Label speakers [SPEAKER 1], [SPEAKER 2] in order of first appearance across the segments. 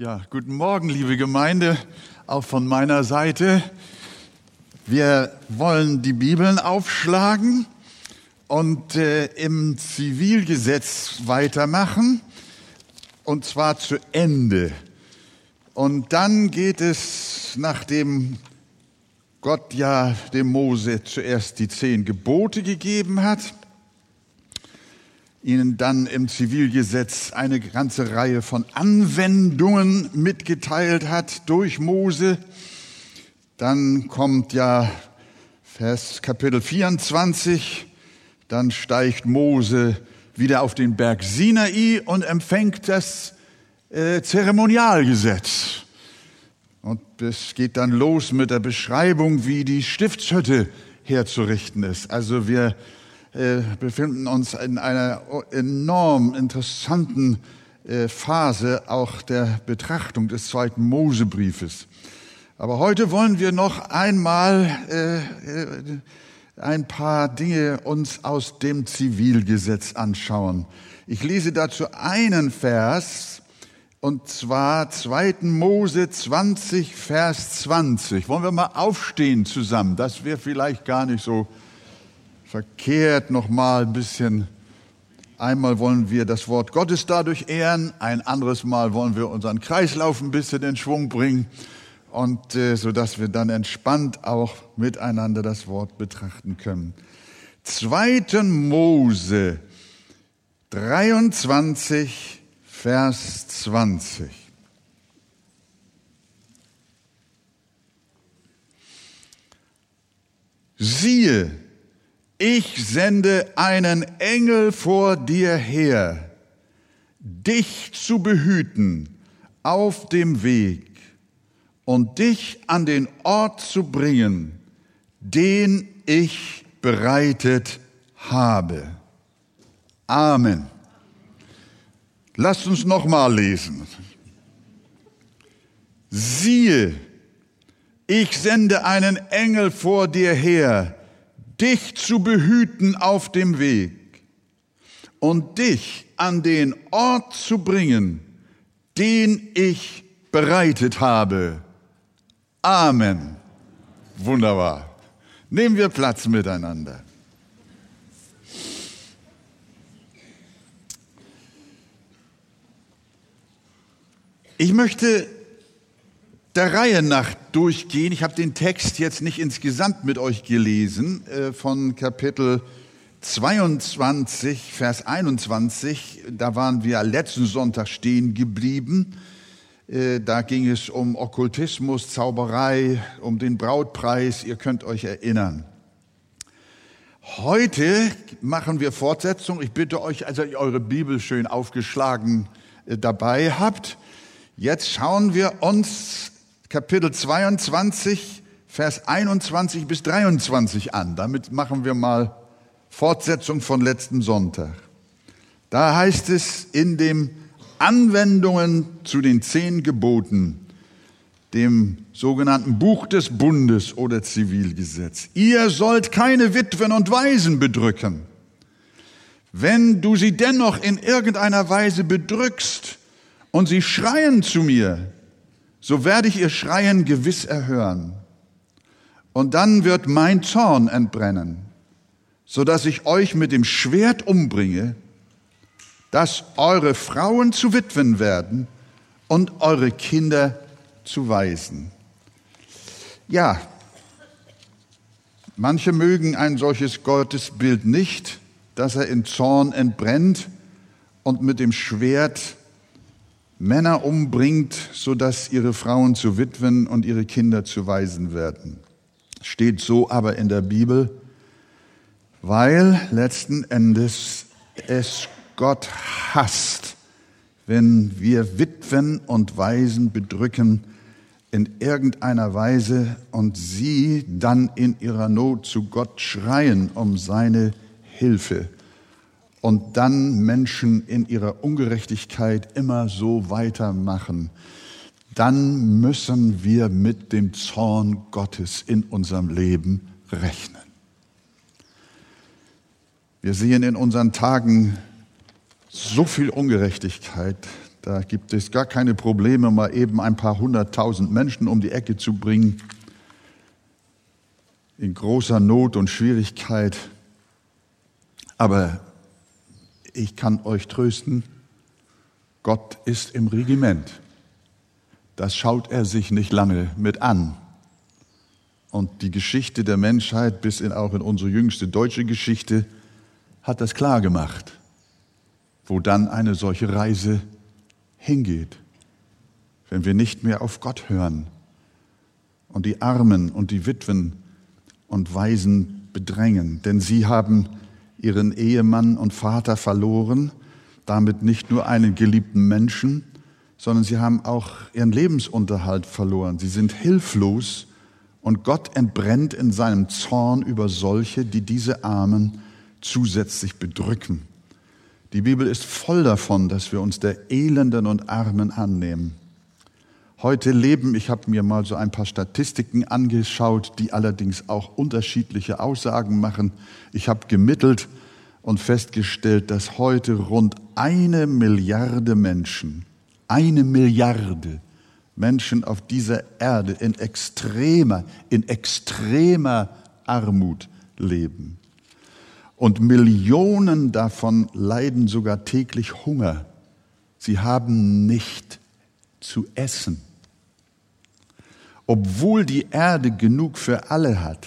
[SPEAKER 1] Ja, guten Morgen, liebe Gemeinde, auch von meiner Seite. Wir wollen die Bibeln aufschlagen und äh, im Zivilgesetz weitermachen, und zwar zu Ende. Und dann geht es, nachdem Gott ja dem Mose zuerst die zehn Gebote gegeben hat, ihnen dann im Zivilgesetz eine ganze Reihe von Anwendungen mitgeteilt hat durch Mose. Dann kommt ja Vers Kapitel 24, dann steigt Mose wieder auf den Berg Sinai und empfängt das äh, Zeremonialgesetz. Und es geht dann los mit der Beschreibung, wie die Stiftshütte herzurichten ist. Also wir äh, befinden uns in einer enorm interessanten äh, Phase auch der Betrachtung des zweiten Mosebriefes. Aber heute wollen wir noch einmal äh, ein paar Dinge uns aus dem Zivilgesetz anschauen. Ich lese dazu einen Vers, und zwar 2. Mose 20, Vers 20. Wollen wir mal aufstehen zusammen? Das wäre vielleicht gar nicht so verkehrt nochmal ein bisschen. Einmal wollen wir das Wort Gottes dadurch ehren, ein anderes Mal wollen wir unseren Kreislauf ein bisschen in Schwung bringen und äh, so dass wir dann entspannt auch miteinander das Wort betrachten können. 2. Mose 23 Vers 20. Siehe, ich sende einen Engel vor dir her, dich zu behüten auf dem Weg und dich an den Ort zu bringen, den ich bereitet habe. Amen. Lasst uns nochmal lesen. Siehe, ich sende einen Engel vor dir her, dich zu behüten auf dem Weg und dich an den Ort zu bringen, den ich bereitet habe. Amen. Wunderbar. Nehmen wir Platz miteinander. Ich möchte der Reihe nach durchgehen. Ich habe den Text jetzt nicht insgesamt mit euch gelesen, äh, von Kapitel 22, Vers 21. Da waren wir letzten Sonntag stehen geblieben. Äh, da ging es um Okkultismus, Zauberei, um den Brautpreis. Ihr könnt euch erinnern. Heute machen wir Fortsetzung. Ich bitte euch, also eure Bibel schön aufgeschlagen äh, dabei habt. Jetzt schauen wir uns Kapitel 22, Vers 21 bis 23 an. Damit machen wir mal Fortsetzung von letzten Sonntag. Da heißt es in den Anwendungen zu den zehn Geboten, dem sogenannten Buch des Bundes oder Zivilgesetz. Ihr sollt keine Witwen und Waisen bedrücken. Wenn du sie dennoch in irgendeiner Weise bedrückst und sie schreien zu mir, so werde ich ihr Schreien gewiss erhören. Und dann wird mein Zorn entbrennen, so dass ich euch mit dem Schwert umbringe, dass eure Frauen zu Witwen werden und eure Kinder zu Waisen. Ja, manche mögen ein solches Gottesbild nicht, dass er in Zorn entbrennt und mit dem Schwert Männer umbringt, so dass ihre Frauen zu Witwen und ihre Kinder zu Waisen werden. Steht so aber in der Bibel, weil letzten Endes es Gott hasst, wenn wir Witwen und Waisen bedrücken in irgendeiner Weise und sie dann in ihrer Not zu Gott schreien um seine Hilfe und dann Menschen in ihrer Ungerechtigkeit immer so weitermachen, dann müssen wir mit dem Zorn Gottes in unserem Leben rechnen. Wir sehen in unseren Tagen so viel Ungerechtigkeit, Da gibt es gar keine Probleme, mal eben ein paar hunderttausend Menschen um die Ecke zu bringen. In großer Not und Schwierigkeit. Aber ich kann euch trösten, Gott ist im Regiment. Das schaut er sich nicht lange mit an. Und die Geschichte der Menschheit, bis in, auch in unsere jüngste deutsche Geschichte, hat das klar gemacht, wo dann eine solche Reise hingeht, wenn wir nicht mehr auf Gott hören und die Armen und die Witwen und Waisen bedrängen, denn sie haben ihren Ehemann und Vater verloren, damit nicht nur einen geliebten Menschen, sondern sie haben auch ihren Lebensunterhalt verloren. Sie sind hilflos und Gott entbrennt in seinem Zorn über solche, die diese Armen zusätzlich bedrücken. Die Bibel ist voll davon, dass wir uns der Elenden und Armen annehmen. Heute leben, ich habe mir mal so ein paar Statistiken angeschaut, die allerdings auch unterschiedliche Aussagen machen. Ich habe gemittelt und festgestellt, dass heute rund eine Milliarde Menschen, eine Milliarde Menschen auf dieser Erde in extremer, in extremer Armut leben. Und Millionen davon leiden sogar täglich Hunger. Sie haben nicht zu essen. Obwohl die Erde genug für alle hat.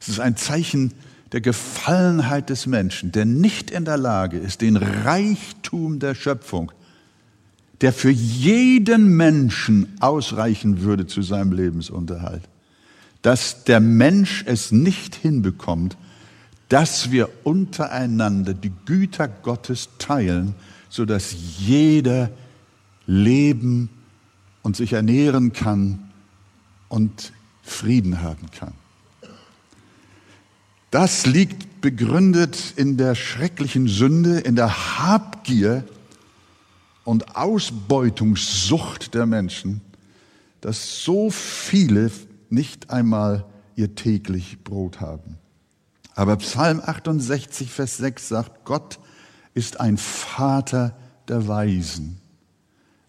[SPEAKER 1] Es ist ein Zeichen der Gefallenheit des Menschen, der nicht in der Lage ist, den Reichtum der Schöpfung, der für jeden Menschen ausreichen würde zu seinem Lebensunterhalt, dass der Mensch es nicht hinbekommt, dass wir untereinander die Güter Gottes teilen, so dass jeder leben und sich ernähren kann und Frieden haben kann. Das liegt begründet in der schrecklichen Sünde, in der Habgier und Ausbeutungssucht der Menschen, dass so viele nicht einmal ihr täglich Brot haben. Aber Psalm 68, Vers 6 sagt, Gott ist ein Vater der Weisen.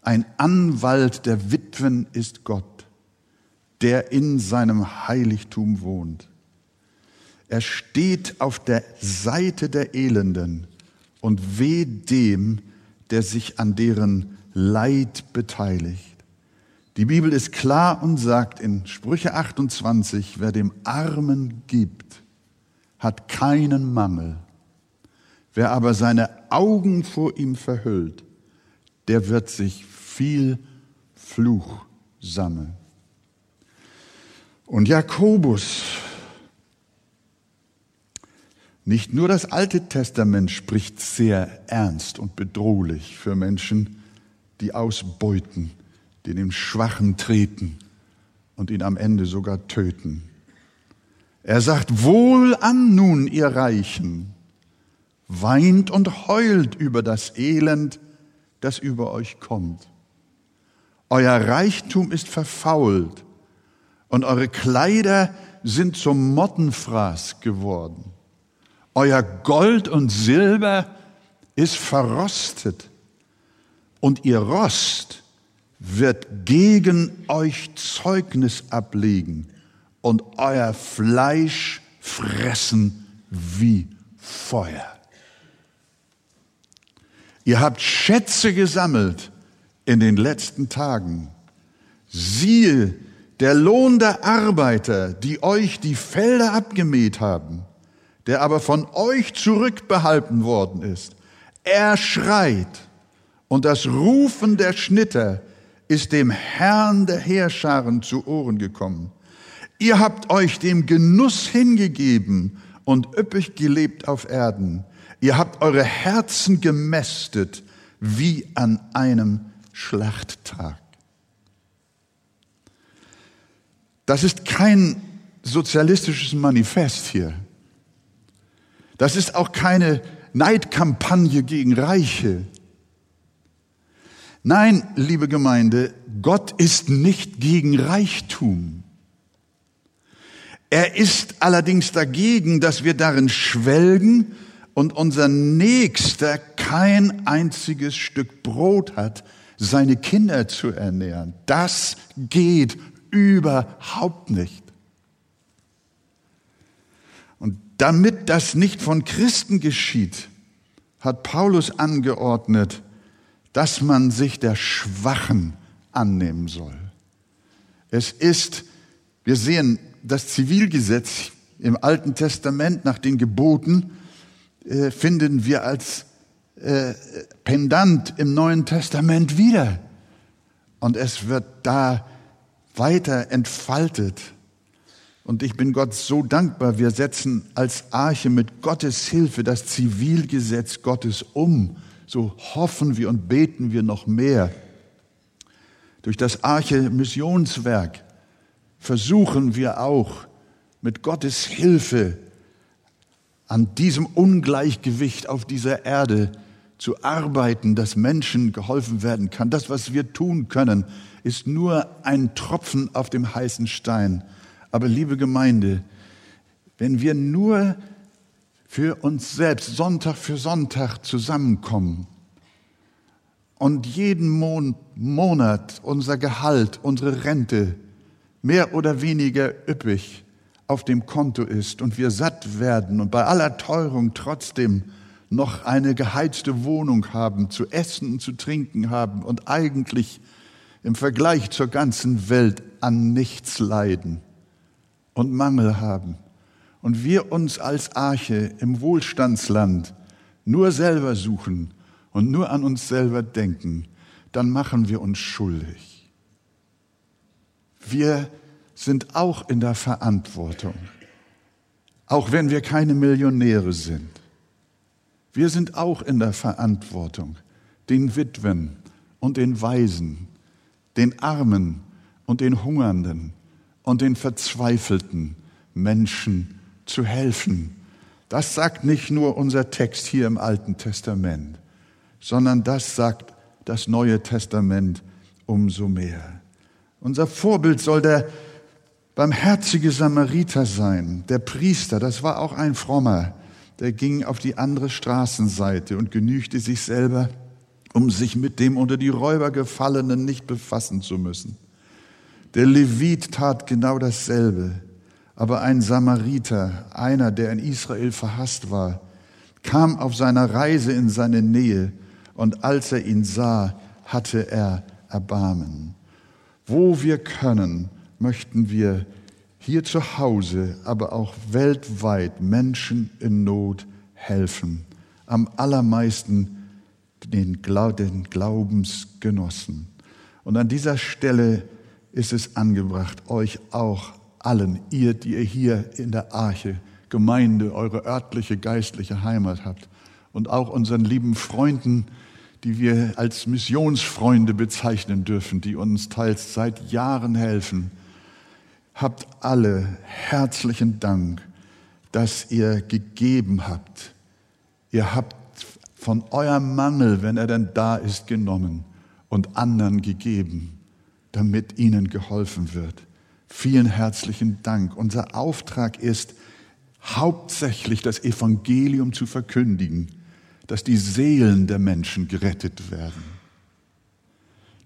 [SPEAKER 1] Ein Anwalt der Witwen ist Gott, der in seinem Heiligtum wohnt. Er steht auf der Seite der Elenden und weh dem, der sich an deren Leid beteiligt. Die Bibel ist klar und sagt in Sprüche 28, wer dem Armen gibt, hat keinen Mangel. Wer aber seine Augen vor ihm verhüllt, der wird sich viel Fluch sammeln. Und Jakobus, nicht nur das Alte Testament spricht sehr ernst und bedrohlich für Menschen, die ausbeuten, die dem Schwachen treten und ihn am Ende sogar töten. Er sagt, wohl an nun, ihr Reichen, weint und heult über das Elend, das über euch kommt. Euer Reichtum ist verfault und eure Kleider sind zum Mottenfraß geworden. Euer Gold und Silber ist verrostet und ihr Rost wird gegen euch Zeugnis ablegen und euer Fleisch fressen wie Feuer. Ihr habt Schätze gesammelt in den letzten Tagen. Siehe, der Lohn der Arbeiter, die euch die Felder abgemäht haben, der aber von euch zurückbehalten worden ist, er schreit und das Rufen der Schnitter ist dem Herrn der Heerscharen zu Ohren gekommen. Ihr habt euch dem Genuss hingegeben und üppig gelebt auf Erden. Ihr habt eure Herzen gemästet wie an einem Schlachttag. Das ist kein sozialistisches Manifest hier. Das ist auch keine Neidkampagne gegen Reiche. Nein, liebe Gemeinde, Gott ist nicht gegen Reichtum. Er ist allerdings dagegen, dass wir darin schwelgen und unser Nächster kein einziges Stück Brot hat, seine Kinder zu ernähren. Das geht überhaupt nicht. Und damit das nicht von Christen geschieht, hat Paulus angeordnet, dass man sich der Schwachen annehmen soll. Es ist, wir sehen das Zivilgesetz im Alten Testament nach den Geboten, äh, finden wir als äh, Pendant im Neuen Testament wieder. Und es wird da weiter entfaltet. Und ich bin Gott so dankbar, wir setzen als Arche mit Gottes Hilfe das Zivilgesetz Gottes um. So hoffen wir und beten wir noch mehr. Durch das Arche Missionswerk versuchen wir auch mit Gottes Hilfe an diesem Ungleichgewicht auf dieser Erde zu arbeiten, dass Menschen geholfen werden kann. Das, was wir tun können, ist nur ein Tropfen auf dem heißen Stein. Aber liebe Gemeinde, wenn wir nur für uns selbst Sonntag für Sonntag zusammenkommen und jeden Monat unser Gehalt, unsere Rente mehr oder weniger üppig auf dem Konto ist und wir satt werden und bei aller Teuerung trotzdem noch eine geheizte Wohnung haben, zu essen und zu trinken haben und eigentlich im Vergleich zur ganzen Welt an nichts leiden und Mangel haben. Und wir uns als Arche im Wohlstandsland nur selber suchen und nur an uns selber denken, dann machen wir uns schuldig. Wir sind auch in der Verantwortung, auch wenn wir keine Millionäre sind. Wir sind auch in der Verantwortung, den Witwen und den Waisen, den Armen und den Hungernden und den verzweifelten Menschen zu helfen. Das sagt nicht nur unser Text hier im Alten Testament, sondern das sagt das Neue Testament umso mehr. Unser Vorbild soll der barmherzige Samariter sein, der Priester, das war auch ein frommer, der ging auf die andere Straßenseite und genügte sich selber, um sich mit dem unter die Räuber gefallenen nicht befassen zu müssen. Der Levit tat genau dasselbe, aber ein Samariter, einer, der in Israel verhasst war, kam auf seiner Reise in seine Nähe und als er ihn sah, hatte er Erbarmen. Wo wir können, möchten wir hier zu Hause, aber auch weltweit Menschen in Not helfen. Am allermeisten den, Glaubensgenossen. Und an dieser Stelle ist es angebracht, euch auch allen, ihr, die ihr hier in der Arche, Gemeinde, eure örtliche geistliche Heimat habt, und auch unseren lieben Freunden, die wir als Missionsfreunde bezeichnen dürfen, die uns teils seit Jahren helfen, habt alle herzlichen Dank, dass ihr gegeben habt. Ihr habt von eurem Mangel, wenn er denn da ist, genommen und anderen gegeben, damit ihnen geholfen wird. Vielen herzlichen Dank. Unser Auftrag ist, hauptsächlich das Evangelium zu verkündigen, dass die Seelen der Menschen gerettet werden.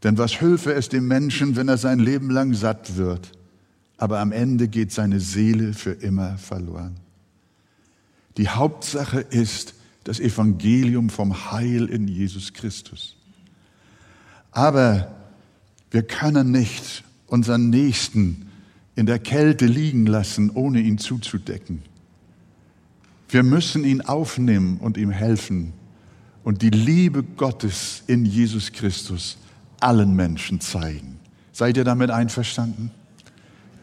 [SPEAKER 1] Denn was hülfe es dem Menschen, wenn er sein Leben lang satt wird aber am Ende geht seine Seele für immer verloren. Die Hauptsache ist das Evangelium vom Heil in Jesus Christus. Aber wir können nicht unseren Nächsten in der Kälte liegen lassen, ohne ihn zuzudecken. Wir müssen ihn aufnehmen und ihm helfen und die Liebe Gottes in Jesus Christus allen Menschen zeigen. Seid ihr damit einverstanden?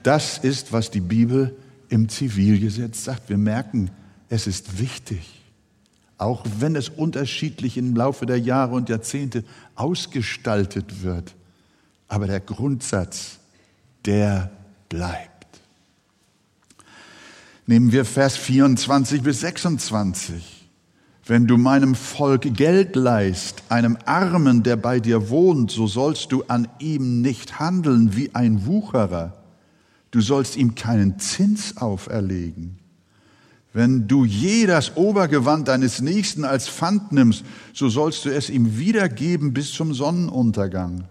[SPEAKER 1] Das ist, was die Bibel im Zivilgesetz sagt. Wir merken, es ist wichtig. Auch wenn es unterschiedlich im Laufe der Jahre und Jahrzehnte ausgestaltet wird. Aber der Grundsatz, der bleibt. Nehmen wir Vers 24 bis 26. Wenn du meinem Volk Geld leist, einem Armen, der bei dir wohnt, so sollst du an ihm nicht handeln wie ein Wucherer Du sollst ihm keinen Zins auferlegen. Wenn du je das Obergewand deines Nächsten als Pfand nimmst, so sollst du es ihm wiedergeben bis zum Sonnenuntergang.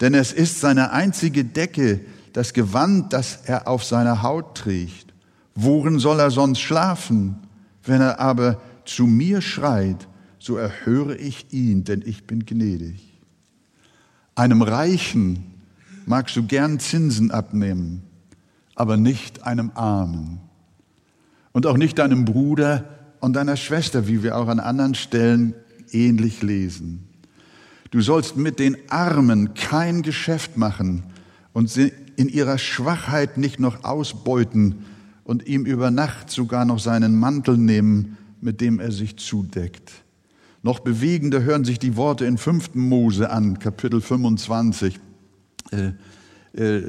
[SPEAKER 1] Denn es ist seine einzige Decke, das Gewand, das er auf seiner Haut trägt. Worin soll er sonst schlafen? Wenn er aber zu mir schreit, so erhöre ich ihn, denn ich bin gnädig. Einem Reichen magst du gern Zinsen abnehmen, aber nicht einem Armen. Und auch nicht deinem Bruder und deiner Schwester, wie wir auch an anderen Stellen ähnlich lesen. Du sollst mit den Armen kein Geschäft machen und sie in ihrer Schwachheit nicht noch ausbeuten und ihm über Nacht sogar noch seinen Mantel nehmen, mit dem er sich zudeckt. Noch bewegender hören sich die Worte in 5. Mose an, Kapitel 25. Äh, äh,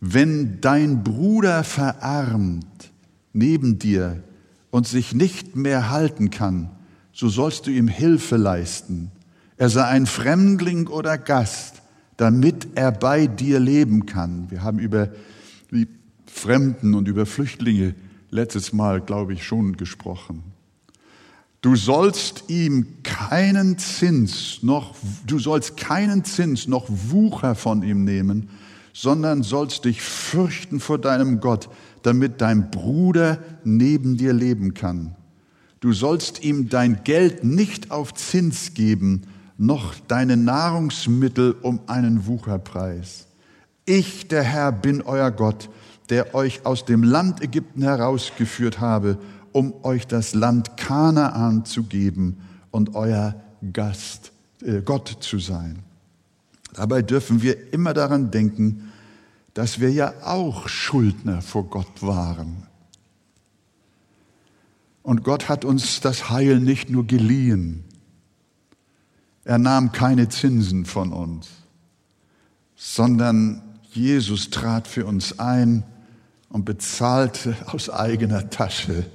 [SPEAKER 1] wenn dein Bruder verarmt neben dir und sich nicht mehr halten kann, so sollst du ihm Hilfe leisten. Er sei ein Fremdling oder Gast, damit er bei dir leben kann. Wir haben über die Fremden und über Flüchtlinge letztes Mal, glaube ich, schon gesprochen. Du sollst ihm keinen Zins noch, du sollst keinen Zins noch Wucher von ihm nehmen, sondern sollst dich fürchten vor deinem Gott, damit dein Bruder neben dir leben kann. Du sollst ihm dein Geld nicht auf Zins geben, noch deine Nahrungsmittel um einen Wucherpreis. Ich, der Herr, bin euer Gott, der euch aus dem Land Ägypten herausgeführt habe um euch das Land Kanaan zu geben und euer Gast, äh, Gott zu sein. Dabei dürfen wir immer daran denken, dass wir ja auch Schuldner vor Gott waren. Und Gott hat uns das Heil nicht nur geliehen. Er nahm keine Zinsen von uns, sondern Jesus trat für uns ein und bezahlte aus eigener Tasche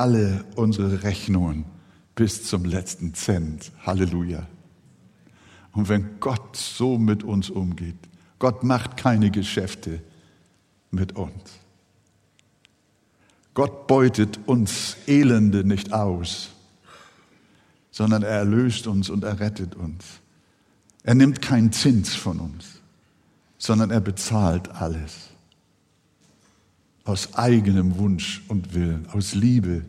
[SPEAKER 1] alle unsere Rechnungen bis zum letzten Cent. Halleluja. Und wenn Gott so mit uns umgeht, Gott macht keine Geschäfte mit uns. Gott beutet uns Elende nicht aus, sondern er erlöst uns und er rettet uns. Er nimmt keinen Zins von uns, sondern er bezahlt alles aus eigenem Wunsch und Willen, aus Liebe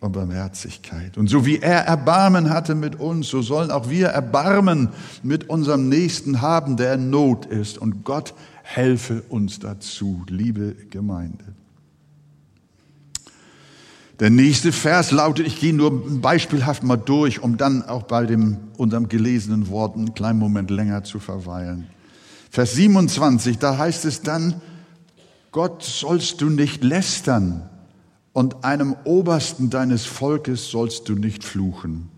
[SPEAKER 1] und Barmherzigkeit. Und so wie er Erbarmen hatte mit uns, so sollen auch wir Erbarmen mit unserem Nächsten haben, der in Not ist. Und Gott helfe uns dazu, liebe Gemeinde. Der nächste Vers lautet, ich gehe nur beispielhaft mal durch, um dann auch bei dem, unserem gelesenen Wort einen kleinen Moment länger zu verweilen. Vers 27, da heißt es dann, Gott sollst du nicht lästern und einem Obersten deines Volkes sollst du nicht fluchen.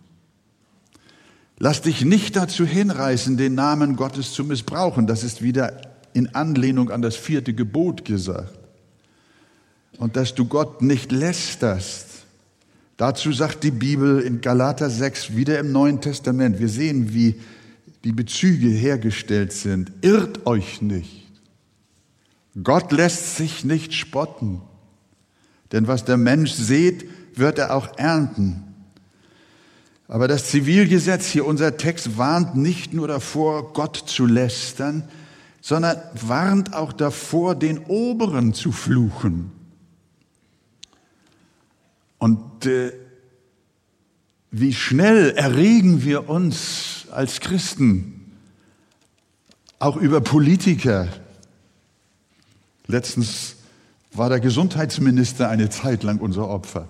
[SPEAKER 1] Lass dich nicht dazu hinreißen, den Namen Gottes zu missbrauchen. Das ist wieder in Anlehnung an das vierte Gebot gesagt. Und dass du Gott nicht lästerst. Dazu sagt die Bibel in Galater 6 wieder im Neuen Testament. Wir sehen, wie die Bezüge hergestellt sind. Irrt euch nicht. Gott lässt sich nicht spotten, denn was der Mensch sät, wird er auch ernten. Aber das Zivilgesetz hier, unser Text, warnt nicht nur davor, Gott zu lästern, sondern warnt auch davor, den Oberen zu fluchen. Und äh, wie schnell erregen wir uns als Christen auch über Politiker, Letztens war der Gesundheitsminister eine Zeit lang unser Opfer.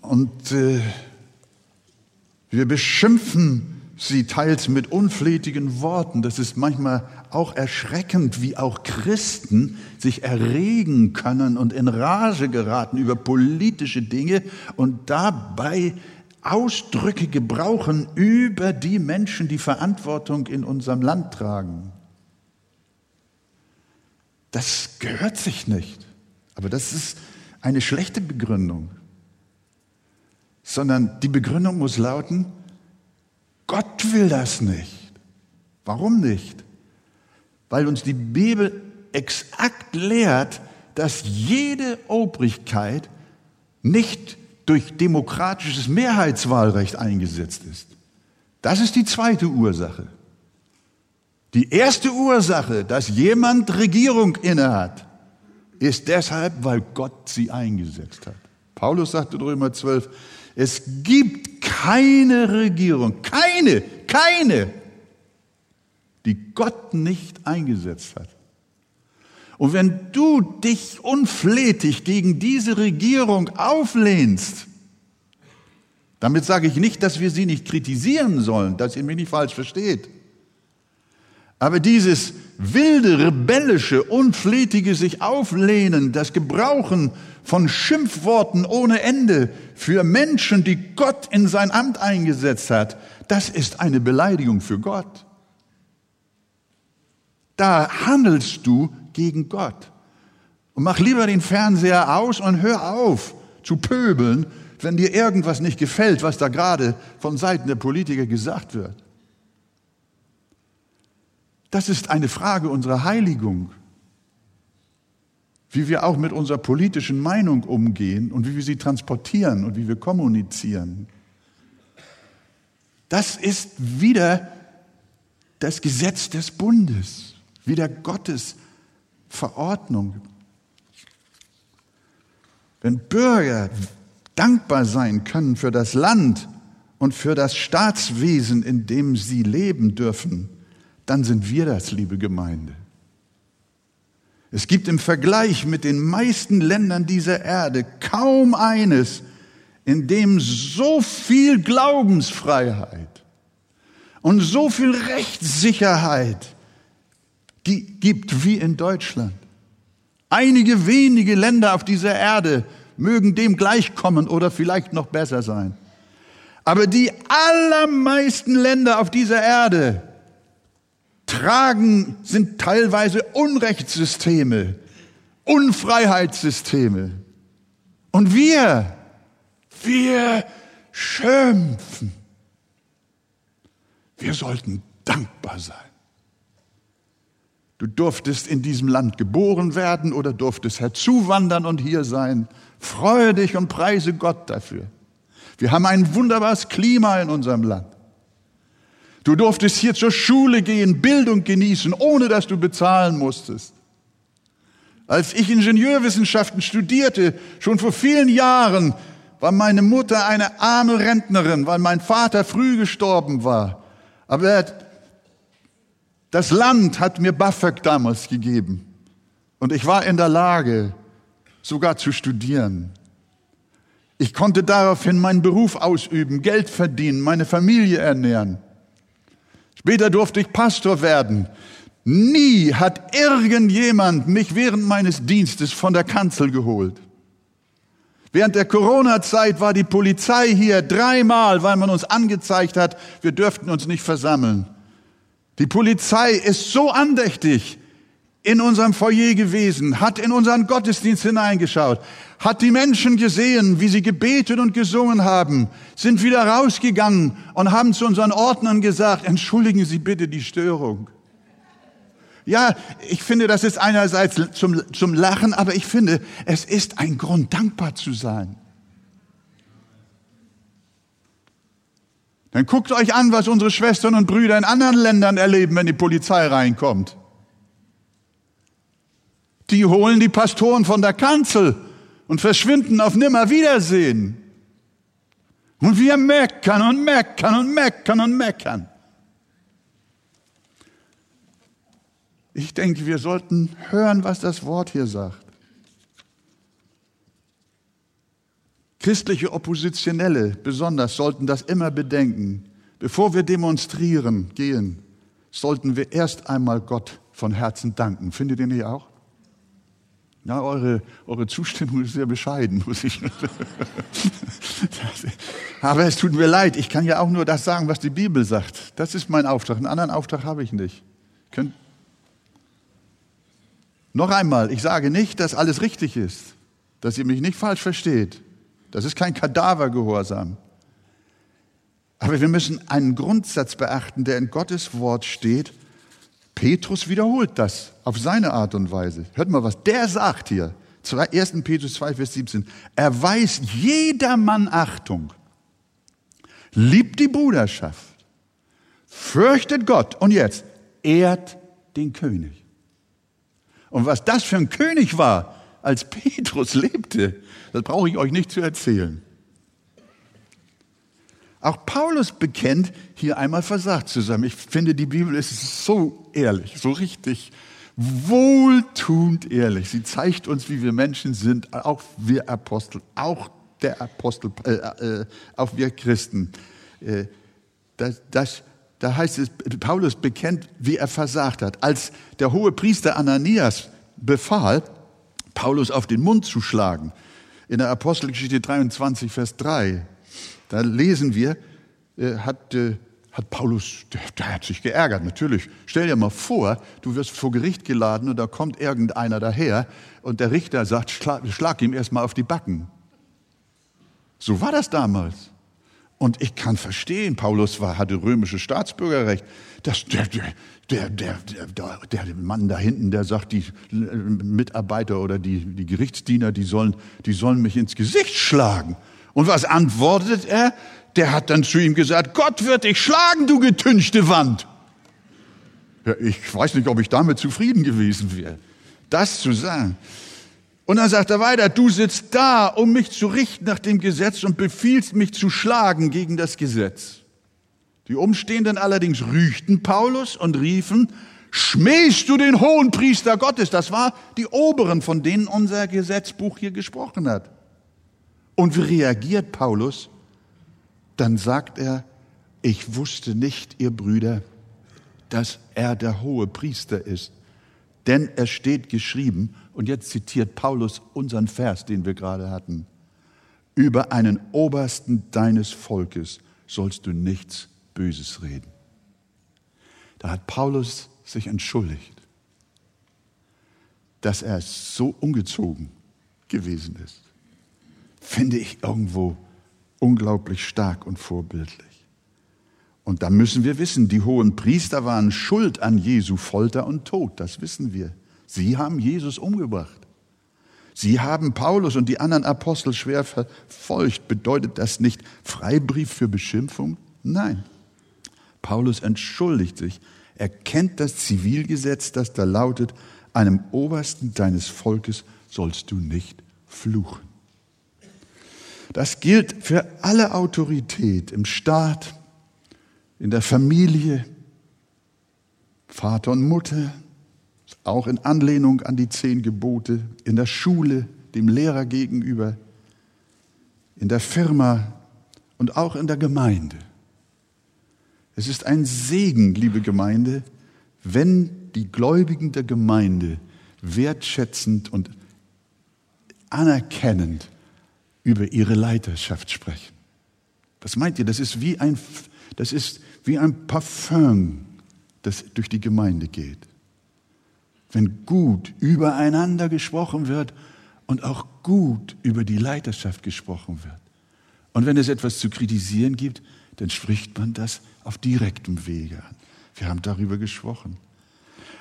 [SPEAKER 1] Und äh, wir beschimpfen sie teils mit unflätigen Worten. Das ist manchmal auch erschreckend, wie auch Christen sich erregen können und in Rage geraten über politische Dinge und dabei Ausdrücke gebrauchen über die Menschen, die Verantwortung in unserem Land tragen. Das gehört sich nicht. Aber das ist eine schlechte Begründung. Sondern die Begründung muss lauten, Gott will das nicht. Warum nicht? Weil uns die Bibel exakt lehrt, dass jede Obrigkeit nicht durch demokratisches Mehrheitswahlrecht eingesetzt ist. Das ist die zweite Ursache. Die erste Ursache, dass jemand Regierung innehat, ist deshalb, weil Gott sie eingesetzt hat. Paulus sagte in Römer 12, es gibt keine Regierung, keine, keine, die Gott nicht eingesetzt hat. Und wenn du dich unflätig gegen diese Regierung auflehnst, damit sage ich nicht, dass wir sie nicht kritisieren sollen, dass ihr mich nicht falsch versteht. Aber dieses wilde, rebellische, unflätige sich auflehnen, das Gebrauchen von Schimpfworten ohne Ende für Menschen, die Gott in sein Amt eingesetzt hat, das ist eine Beleidigung für Gott. Da handelst du gegen Gott. Und mach lieber den Fernseher aus und hör auf zu pöbeln, wenn dir irgendwas nicht gefällt, was da gerade von Seiten der Politiker gesagt wird. Das ist eine Frage unserer Heiligung. Wie wir auch mit unserer politischen Meinung umgehen und wie wir sie transportieren und wie wir kommunizieren. Das ist wieder das Gesetz des Bundes, wieder Gottes Verordnung. Wenn Bürger dankbar sein können für das Land und für das Staatswesen, in dem sie leben dürfen, dann sind wir das, liebe Gemeinde. Es gibt im Vergleich mit den meisten Ländern dieser Erde kaum eines, in dem so viel Glaubensfreiheit und so viel Rechtssicherheit gibt wie in Deutschland. Einige wenige Länder auf dieser Erde mögen dem gleichkommen oder vielleicht noch besser sein. Aber die allermeisten Länder auf dieser Erde tragen, sind teilweise Unrechtssysteme, Unfreiheitssysteme. Und wir, wir schimpfen. Wir sollten dankbar sein. Du durftest in diesem Land geboren werden oder durftest herzuwandern und hier sein. Freue dich und preise Gott dafür. Wir haben ein wunderbares Klima in unserem Land. Du durftest hier zur Schule gehen, Bildung genießen, ohne dass du bezahlen musstest. Als ich Ingenieurwissenschaften studierte, schon vor vielen Jahren, war meine Mutter eine arme Rentnerin, weil mein Vater früh gestorben war. Aber das Land hat mir BAföG damals gegeben. Und ich war in der Lage, sogar zu studieren. Ich konnte daraufhin meinen Beruf ausüben, Geld verdienen, meine Familie ernähren. Später durfte ich Pastor werden. Nie hat irgendjemand mich während meines Dienstes von der Kanzel geholt. Während der Corona-Zeit war die Polizei hier dreimal, weil man uns angezeigt hat, wir dürften uns nicht versammeln. Die Polizei ist so andächtig, in unserem Foyer gewesen, hat in unseren Gottesdienst hineingeschaut, hat die Menschen gesehen, wie sie gebetet und gesungen haben, sind wieder rausgegangen und haben zu unseren Ordnern gesagt, entschuldigen Sie bitte die Störung. Ja, ich finde, das ist einerseits zum, zum Lachen, aber ich finde, es ist ein Grund, dankbar zu sein. Dann guckt euch an, was unsere Schwestern und Brüder in anderen Ländern erleben, wenn die Polizei reinkommt. Die holen die Pastoren von der Kanzel und verschwinden auf Nimmerwiedersehen. Und wir meckern und meckern und meckern und meckern. Ich denke, wir sollten hören, was das Wort hier sagt. Christliche Oppositionelle besonders sollten das immer bedenken. Bevor wir demonstrieren gehen, sollten wir erst einmal Gott von Herzen danken. Findet ihr nicht auch? Ja, eure, eure Zustimmung ist sehr bescheiden, muss ich. Aber es tut mir leid, ich kann ja auch nur das sagen, was die Bibel sagt. Das ist mein Auftrag. Einen anderen Auftrag habe ich nicht. Könnt Noch einmal, ich sage nicht, dass alles richtig ist, dass ihr mich nicht falsch versteht. Das ist kein Kadavergehorsam. Aber wir müssen einen Grundsatz beachten, der in Gottes Wort steht Petrus wiederholt das auf seine Art und Weise. Hört mal, was der sagt hier. 1. Petrus 2, Vers 17. Erweist jedermann Achtung. Liebt die Bruderschaft. Fürchtet Gott. Und jetzt, ehrt den König. Und was das für ein König war, als Petrus lebte, das brauche ich euch nicht zu erzählen. Auch Paulus bekennt, hier einmal versagt zu sein. Ich finde, die Bibel ist so ehrlich, so richtig wohltuend ehrlich. Sie zeigt uns, wie wir Menschen sind, auch wir Apostel, auch der Apostel, äh, äh, auch wir Christen. Äh, das, das, da heißt es, Paulus bekennt, wie er versagt hat. Als der hohe Priester Ananias befahl, Paulus auf den Mund zu schlagen, in der Apostelgeschichte 23, Vers 3, da lesen wir, äh, hat, äh, hat Paulus, der, der, hat sich geärgert, natürlich. Stell dir mal vor, du wirst vor Gericht geladen und da kommt irgendeiner daher und der Richter sagt, schlag, schlag ihm erstmal auf die Backen. So war das damals. Und ich kann verstehen, Paulus war, hatte römisches Staatsbürgerrecht. Das, der, der, der, der, der Mann da hinten, der sagt, die Mitarbeiter oder die, die Gerichtsdiener, die sollen, die sollen mich ins Gesicht schlagen. Und was antwortet er? Der hat dann zu ihm gesagt, Gott wird dich schlagen, du getünchte Wand. Ja, ich weiß nicht, ob ich damit zufrieden gewesen wäre, das zu sagen. Und dann sagt er weiter, du sitzt da, um mich zu richten nach dem Gesetz und befiehlst mich zu schlagen gegen das Gesetz. Die Umstehenden allerdings rüchten Paulus und riefen, schmähst du den hohen Priester Gottes? Das war die Oberen, von denen unser Gesetzbuch hier gesprochen hat. Und wie reagiert Paulus? Dann sagt er, ich wusste nicht, ihr Brüder, dass er der hohe Priester ist. Denn es steht geschrieben, und jetzt zitiert Paulus unseren Vers, den wir gerade hatten, über einen Obersten deines Volkes sollst du nichts Böses reden. Da hat Paulus sich entschuldigt, dass er so ungezogen gewesen ist finde ich irgendwo unglaublich stark und vorbildlich. Und da müssen wir wissen, die hohen Priester waren schuld an Jesu Folter und Tod, das wissen wir. Sie haben Jesus umgebracht. Sie haben Paulus und die anderen Apostel schwer verfolgt. Bedeutet das nicht Freibrief für Beschimpfung? Nein. Paulus entschuldigt sich. Er kennt das Zivilgesetz, das da lautet, einem Obersten deines Volkes sollst du nicht fluchen. Das gilt für alle Autorität im Staat, in der Familie, Vater und Mutter, auch in Anlehnung an die zehn Gebote, in der Schule, dem Lehrer gegenüber, in der Firma und auch in der Gemeinde. Es ist ein Segen, liebe Gemeinde, wenn die Gläubigen der Gemeinde wertschätzend und anerkennend über ihre Leiterschaft sprechen. Was meint ihr? Das ist wie ein, das ist wie ein Parfum, das durch die Gemeinde geht. Wenn gut übereinander gesprochen wird und auch gut über die Leiterschaft gesprochen wird. Und wenn es etwas zu kritisieren gibt, dann spricht man das auf direktem Wege an. Wir haben darüber gesprochen.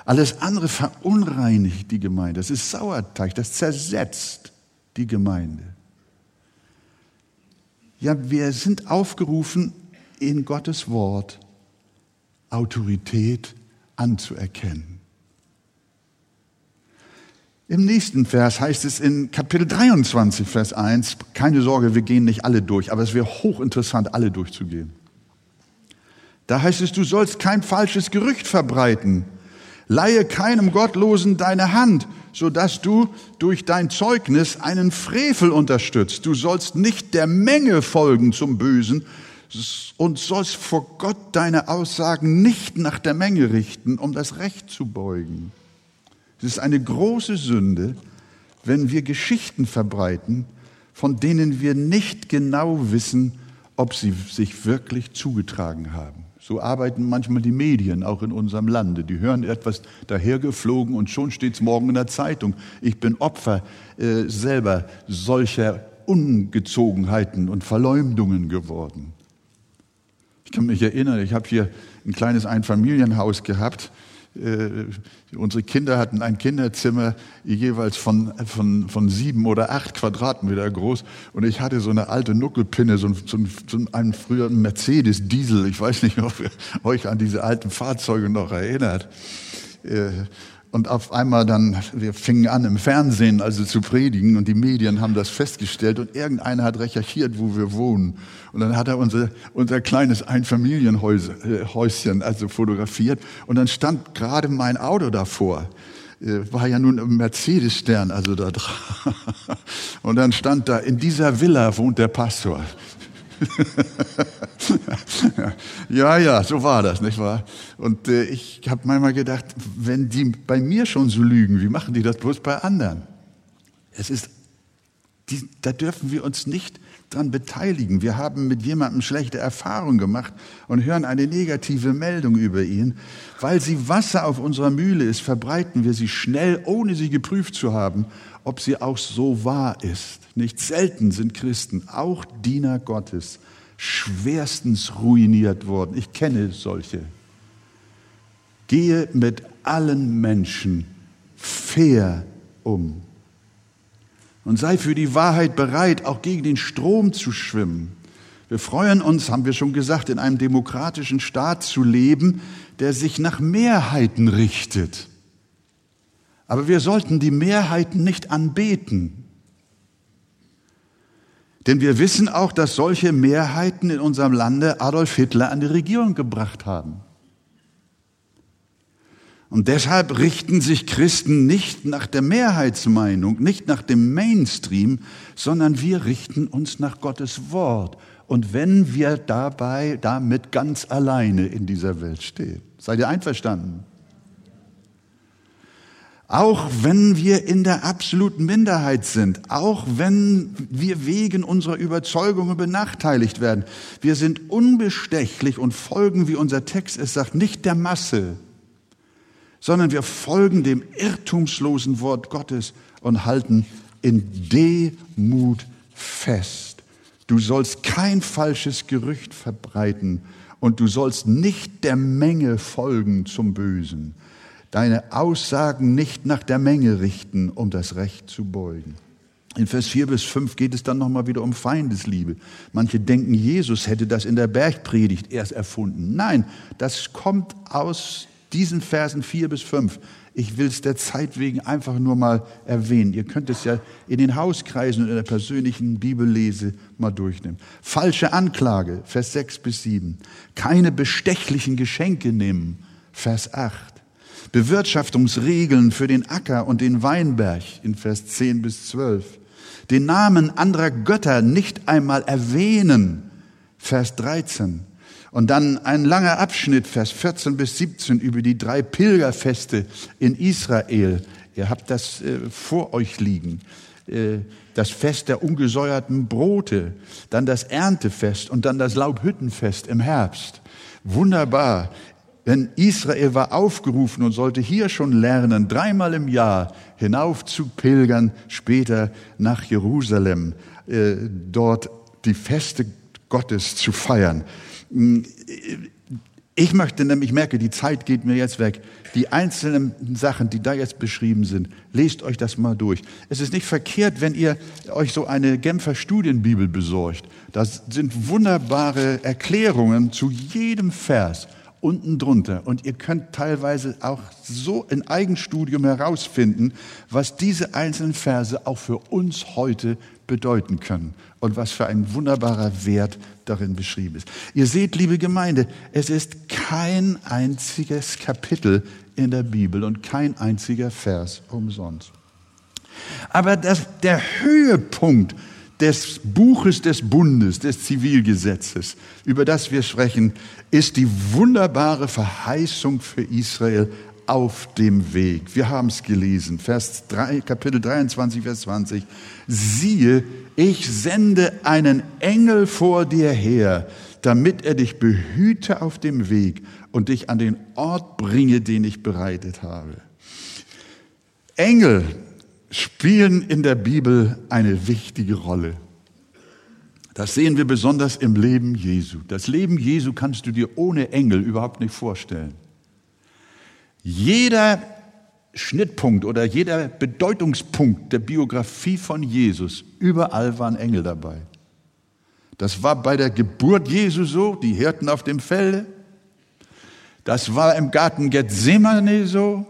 [SPEAKER 1] Alles andere verunreinigt die Gemeinde. Das ist Sauerteig, das zersetzt die Gemeinde. Ja, wir sind aufgerufen, in Gottes Wort Autorität anzuerkennen. Im nächsten Vers heißt es in Kapitel 23, Vers 1, keine Sorge, wir gehen nicht alle durch, aber es wäre hochinteressant, alle durchzugehen. Da heißt es, du sollst kein falsches Gerücht verbreiten, leihe keinem Gottlosen deine Hand, so dass du durch dein Zeugnis einen Frevel unterstützt. Du sollst nicht der Menge folgen zum Bösen und sollst vor Gott deine Aussagen nicht nach der Menge richten, um das Recht zu beugen. Es ist eine große Sünde, wenn wir Geschichten verbreiten, von denen wir nicht genau wissen, ob sie sich wirklich zugetragen haben. So arbeiten manchmal die Medien auch in unserem Lande. Die hören etwas dahergeflogen und schon steht es morgen in der Zeitung. Ich bin Opfer äh, selber solcher Ungezogenheiten und Verleumdungen geworden. Ich kann mich erinnern, ich habe hier ein kleines Einfamilienhaus gehabt Äh, unsere Kinder hatten ein Kinderzimmer jeweils von, von, von sieben oder acht Quadratmeter groß und ich hatte so eine alte Nuckelpinne, so, so, so einen früheren Mercedes-Diesel. Ich weiß nicht, ob ihr euch an diese alten Fahrzeuge noch erinnert. Äh, und auf einmal dann, wir fingen an im Fernsehen also zu predigen und die Medien haben das festgestellt und irgendeiner hat recherchiert, wo wir wohnen. Und dann hat er unser, unser kleines Einfamilienhäuschen also fotografiert und dann stand gerade mein Auto davor. Äh, war ja nun ein Mercedes-Stern also da dran. Und dann stand da, in dieser Villa wohnt der Pastor. ja, ja, so war das, nicht wahr? Und äh, ich habe manchmal gedacht, wenn die bei mir schon so lügen, wie machen die das bloß bei anderen? Es ist, die, da dürfen wir uns nicht dran beteiligen. Wir haben mit jemandem schlechte Erfahrungen gemacht und hören eine negative Meldung über ihn. Weil sie Wasser auf unserer Mühle ist, verbreiten wir sie schnell, ohne sie geprüft zu haben, ob sie auch so wahr ist. Nicht selten sind Christen, auch Diener Gottes, schwerstens ruiniert worden. Ich kenne solche. Gehe mit allen Menschen fair um und sei für die Wahrheit bereit, auch gegen den Strom zu schwimmen. Wir freuen uns, haben wir schon gesagt, in einem demokratischen Staat zu leben, der sich nach Mehrheiten richtet. Aber wir sollten die Mehrheiten nicht anbeten. Denn wir wissen auch, dass solche Mehrheiten in unserem Lande Adolf Hitler an die Regierung gebracht haben. Und deshalb richten sich Christen nicht nach der Mehrheitsmeinung, nicht nach dem Mainstream, sondern wir richten uns nach Gottes Wort. Und wenn wir dabei damit ganz alleine in dieser Welt stehen. Seid ihr einverstanden? Auch wenn wir in der absoluten Minderheit sind, auch wenn wir wegen unserer Überzeugungen benachteiligt werden, wir sind unbestechlich und folgen, wie unser Text es sagt, nicht der Masse, sondern wir folgen dem irrtumslosen Wort Gottes und halten in Demut fest. Du sollst kein falsches Gerücht verbreiten und du sollst nicht der Menge folgen zum Bösen deine Aussagen nicht nach der Menge richten, um das Recht zu beugen. In Vers 4 bis 5 geht es dann nochmal wieder um Feindesliebe. Manche denken, Jesus hätte das in der Bergpredigt erst erfunden. Nein, das kommt aus diesen Versen 4 bis 5. Ich will es der Zeit wegen einfach nur mal erwähnen. Ihr könnt es ja in den Hauskreisen und in der persönlichen Bibellese mal durchnehmen. Falsche Anklage, Vers 6 bis 7. Keine bestechlichen Geschenke nehmen, Vers 8. Bewirtschaftungsregeln für den Acker und den Weinberg in Vers 10 bis 12. Den Namen anderer Götter nicht einmal erwähnen, Vers 13. Und dann ein langer Abschnitt, Vers 14 bis 17, über die drei Pilgerfeste in Israel. Ihr habt das äh, vor euch liegen. Äh, das Fest der ungesäuerten Brote, dann das Erntefest und dann das Laubhüttenfest im Herbst. Wunderbar. Denn Israel war aufgerufen und sollte hier schon lernen, dreimal im Jahr hinauf zu pilgern, später nach Jerusalem, äh, dort die Feste Gottes zu feiern. Ich möchte nämlich, ich merke, die Zeit geht mir jetzt weg. Die einzelnen Sachen, die da jetzt beschrieben sind, lest euch das mal durch. Es ist nicht verkehrt, wenn ihr euch so eine Genfer Studienbibel besorgt. Das sind wunderbare Erklärungen zu jedem Vers unten drunter. Und ihr könnt teilweise auch so in Eigenstudium herausfinden, was diese einzelnen Verse auch für uns heute bedeuten können und was für ein wunderbarer Wert darin beschrieben ist. Ihr seht, liebe Gemeinde, es ist kein einziges Kapitel in der Bibel und kein einziger Vers umsonst. Aber das, der Höhepunkt des Buches des Bundes, des Zivilgesetzes, über das wir sprechen, ist die wunderbare Verheißung für Israel auf dem Weg. Wir haben es gelesen, Vers 3, Kapitel 23, Vers 20. Siehe, ich sende einen Engel vor dir her, damit er dich behüte auf dem Weg und dich an den Ort bringe, den ich bereitet habe. Engel spielen in der Bibel eine wichtige Rolle. Das sehen wir besonders im Leben Jesu. Das Leben Jesu kannst du dir ohne Engel überhaupt nicht vorstellen. Jeder Schnittpunkt oder jeder Bedeutungspunkt der Biografie von Jesus, überall waren Engel dabei. Das war bei der Geburt Jesu so, die Hirten auf dem Felde. Das war im Garten Gethsemane so.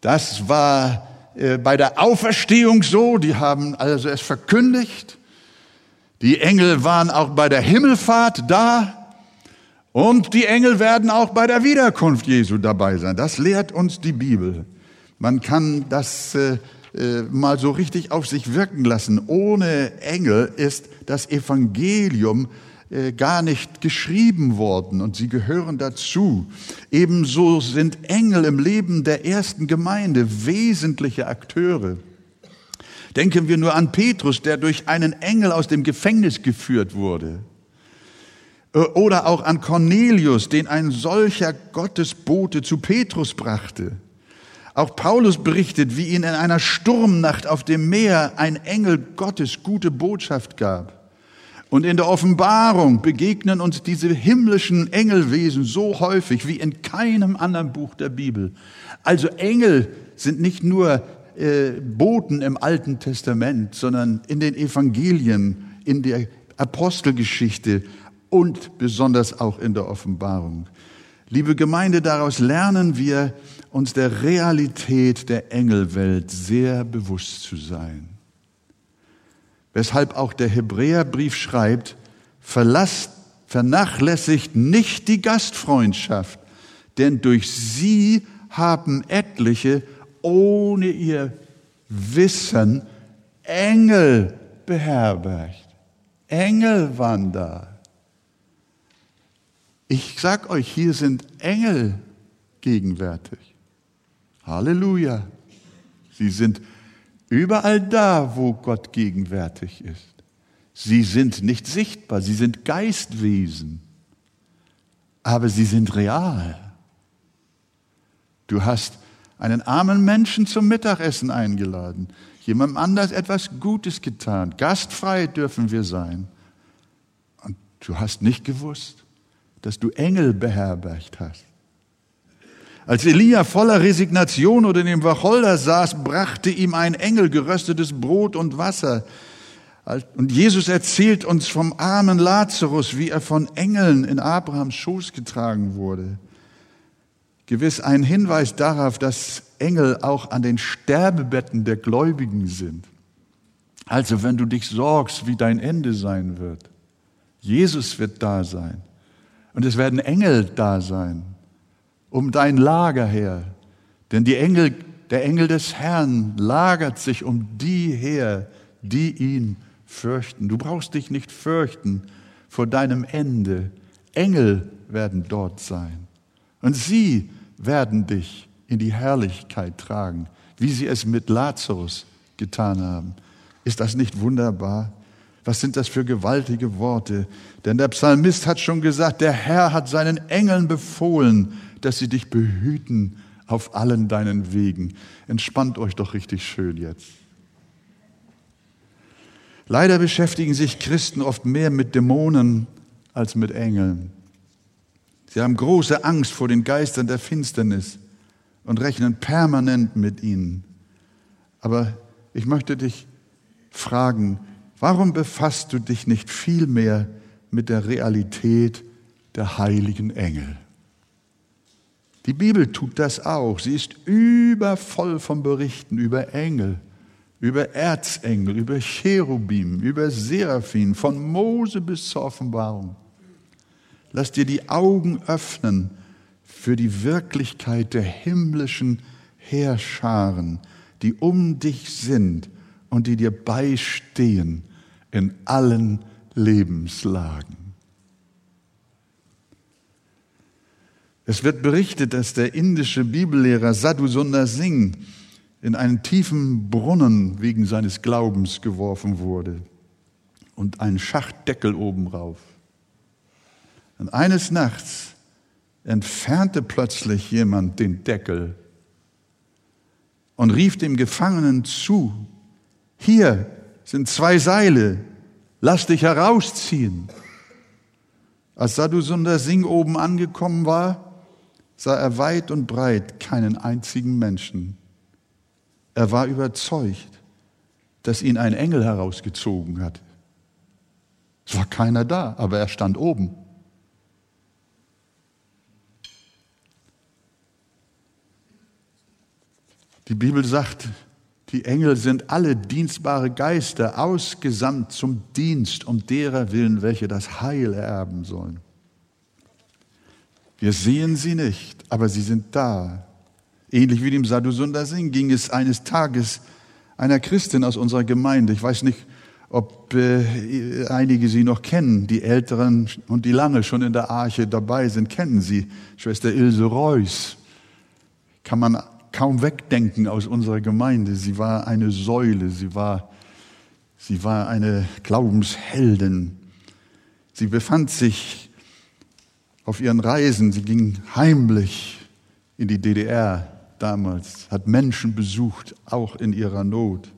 [SPEAKER 1] Das war bei der Auferstehung so, die haben also es verkündigt. Die Engel waren auch bei der Himmelfahrt da. Und die Engel werden auch bei der Wiederkunft Jesu dabei sein. Das lehrt uns die Bibel. Man kann das äh, äh, mal so richtig auf sich wirken lassen. Ohne Engel ist das Evangelium äh, gar nicht geschrieben worden und sie gehören dazu. Ebenso sind Engel im Leben der ersten Gemeinde wesentliche Akteure. Denken wir nur an Petrus, der durch einen Engel aus dem Gefängnis geführt wurde. Äh, oder auch an Cornelius, den ein solcher Gottesbote zu Petrus brachte. Auch Paulus berichtet, wie ihn in einer Sturmnacht auf dem Meer ein Engel Gottes gute Botschaft gab. Und in der Offenbarung begegnen uns diese himmlischen Engelwesen so häufig wie in keinem anderen Buch der Bibel. Also Engel sind nicht nur äh, Boten im Alten Testament, sondern in den Evangelien, in der Apostelgeschichte und besonders auch in der Offenbarung. Liebe Gemeinde, daraus lernen wir, uns der Realität der Engelwelt sehr bewusst zu sein weshalb auch der Hebräerbrief schreibt, verlasst, vernachlässigt nicht die Gastfreundschaft, denn durch sie haben etliche ohne ihr Wissen Engel beherbergt. Engel waren da. Ich sag euch, hier sind Engel gegenwärtig. Halleluja. Sie sind Überall da, wo Gott gegenwärtig ist. Sie sind nicht sichtbar, sie sind Geistwesen, aber sie sind real. Du hast einen armen Menschen zum Mittagessen eingeladen, jemandem anders etwas Gutes getan. Gastfrei dürfen wir sein. Und du hast nicht gewusst, dass du Engel beherbergt hast. Als Elia voller Resignation oder in dem Wacholder saß, brachte ihm ein Engel geröstetes Brot und Wasser. Und Jesus erzählt uns vom armen Lazarus, wie er von Engeln in Abrahams Schoß getragen wurde. Gewiss ein Hinweis darauf, dass Engel auch an den Sterbebetten der Gläubigen sind. Also wenn du dich sorgst, wie dein Ende sein wird. Jesus wird da sein. Und es werden Engel da sein um dein Lager her. Denn die Engel, der Engel des Herrn lagert sich um die her, die ihn fürchten. Du brauchst dich nicht fürchten vor deinem Ende. Engel werden dort sein. Und sie werden dich in die Herrlichkeit tragen, wie sie es mit Lazarus getan haben. Ist das nicht wunderbar? Was sind das für gewaltige Worte? Denn der Psalmist hat schon gesagt, der Herr hat seinen Engeln befohlen, dass sie dich behüten auf allen deinen Wegen. Entspannt euch doch richtig schön jetzt. Leider beschäftigen sich Christen oft mehr mit Dämonen als mit Engeln. Sie haben große Angst vor den Geistern der Finsternis und rechnen permanent mit ihnen. Aber ich möchte dich fragen, warum befasst du dich nicht viel mehr mit der Realität der heiligen Engel? Die Bibel tut das auch. Sie ist übervoll von Berichten über Engel, über Erzengel, über Cherubim, über Seraphim, von Mose bis zur Offenbarung. Lass dir die Augen öffnen für die Wirklichkeit der himmlischen Heerscharen, die um dich sind und die dir beistehen in allen Lebenslagen. Es wird berichtet, dass der indische Bibellehrer Sadhu Sundar Singh in einen tiefen Brunnen wegen seines Glaubens geworfen wurde und einen Schachtdeckel oben rauf. Und eines Nachts entfernte plötzlich jemand den Deckel und rief dem Gefangenen zu, hier sind zwei Seile, lass dich herausziehen. Als Sadhu Sundar Singh oben angekommen war, sah er weit und breit keinen einzigen Menschen. Er war überzeugt, dass ihn ein Engel herausgezogen hat. Es war keiner da, aber er stand oben. Die Bibel sagt, die Engel sind alle dienstbare Geister, ausgesandt zum Dienst um derer willen, welche das Heil erben sollen. Wir sehen sie nicht, aber sie sind da. Ähnlich wie dem Sadhusunda Singh ging es eines Tages einer Christin aus unserer Gemeinde. Ich weiß nicht, ob äh, einige sie noch kennen. Die Älteren und die lange schon in der Arche dabei sind, kennen sie. Schwester Ilse Reuss. Kann man kaum wegdenken aus unserer Gemeinde. Sie war eine Säule, sie war, sie war eine Glaubensheldin. Sie befand sich auf ihren Reisen, sie ging heimlich in die DDR damals, hat Menschen besucht, auch in ihrer Not.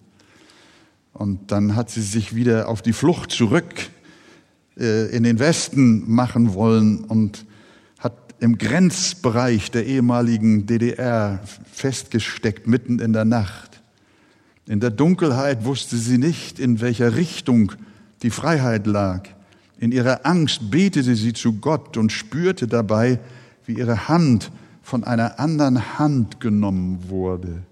[SPEAKER 1] Und dann hat sie sich wieder auf die Flucht zurück äh, in den Westen machen wollen und im Grenzbereich der ehemaligen DDR festgesteckt, mitten in der Nacht. In der Dunkelheit wusste sie nicht, in welcher Richtung die Freiheit lag. In ihrer Angst betete sie zu Gott und spürte dabei, wie ihre Hand von einer anderen Hand genommen wurde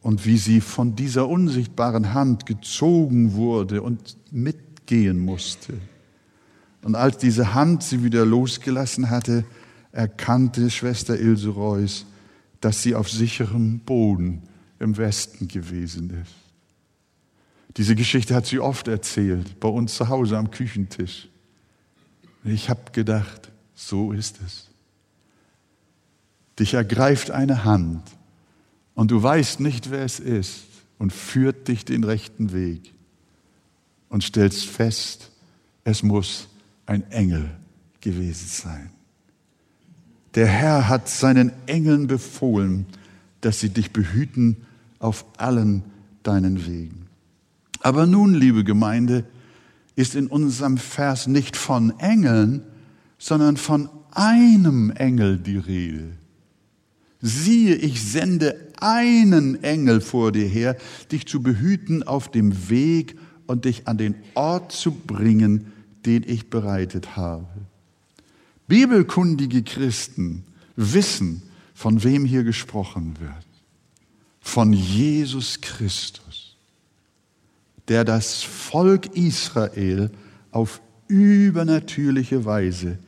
[SPEAKER 1] und wie sie von dieser unsichtbaren Hand gezogen wurde und mitgehen musste. Und als diese Hand sie wieder losgelassen hatte, erkannte Schwester Ilse Reuss, dass sie auf sicherem Boden im Westen gewesen ist. Diese Geschichte hat sie oft erzählt, bei uns zu Hause am Küchentisch. Ich habe gedacht, so ist es. Dich ergreift eine Hand und du weißt nicht, wer es ist und führt dich den rechten Weg und stellst fest, es muss ein Engel gewesen sein. Der Herr hat seinen Engeln befohlen, dass sie dich behüten auf allen deinen Wegen. Aber nun, liebe Gemeinde, ist in unserem Vers nicht von Engeln, sondern von einem Engel die Rede. Siehe, ich sende einen Engel vor dir her, dich zu behüten auf dem Weg und dich an den Ort zu bringen, den ich bereitet habe. Bibelkundige Christen wissen, von wem hier gesprochen wird. Von Jesus Christus, der das Volk Israel auf übernatürliche Weise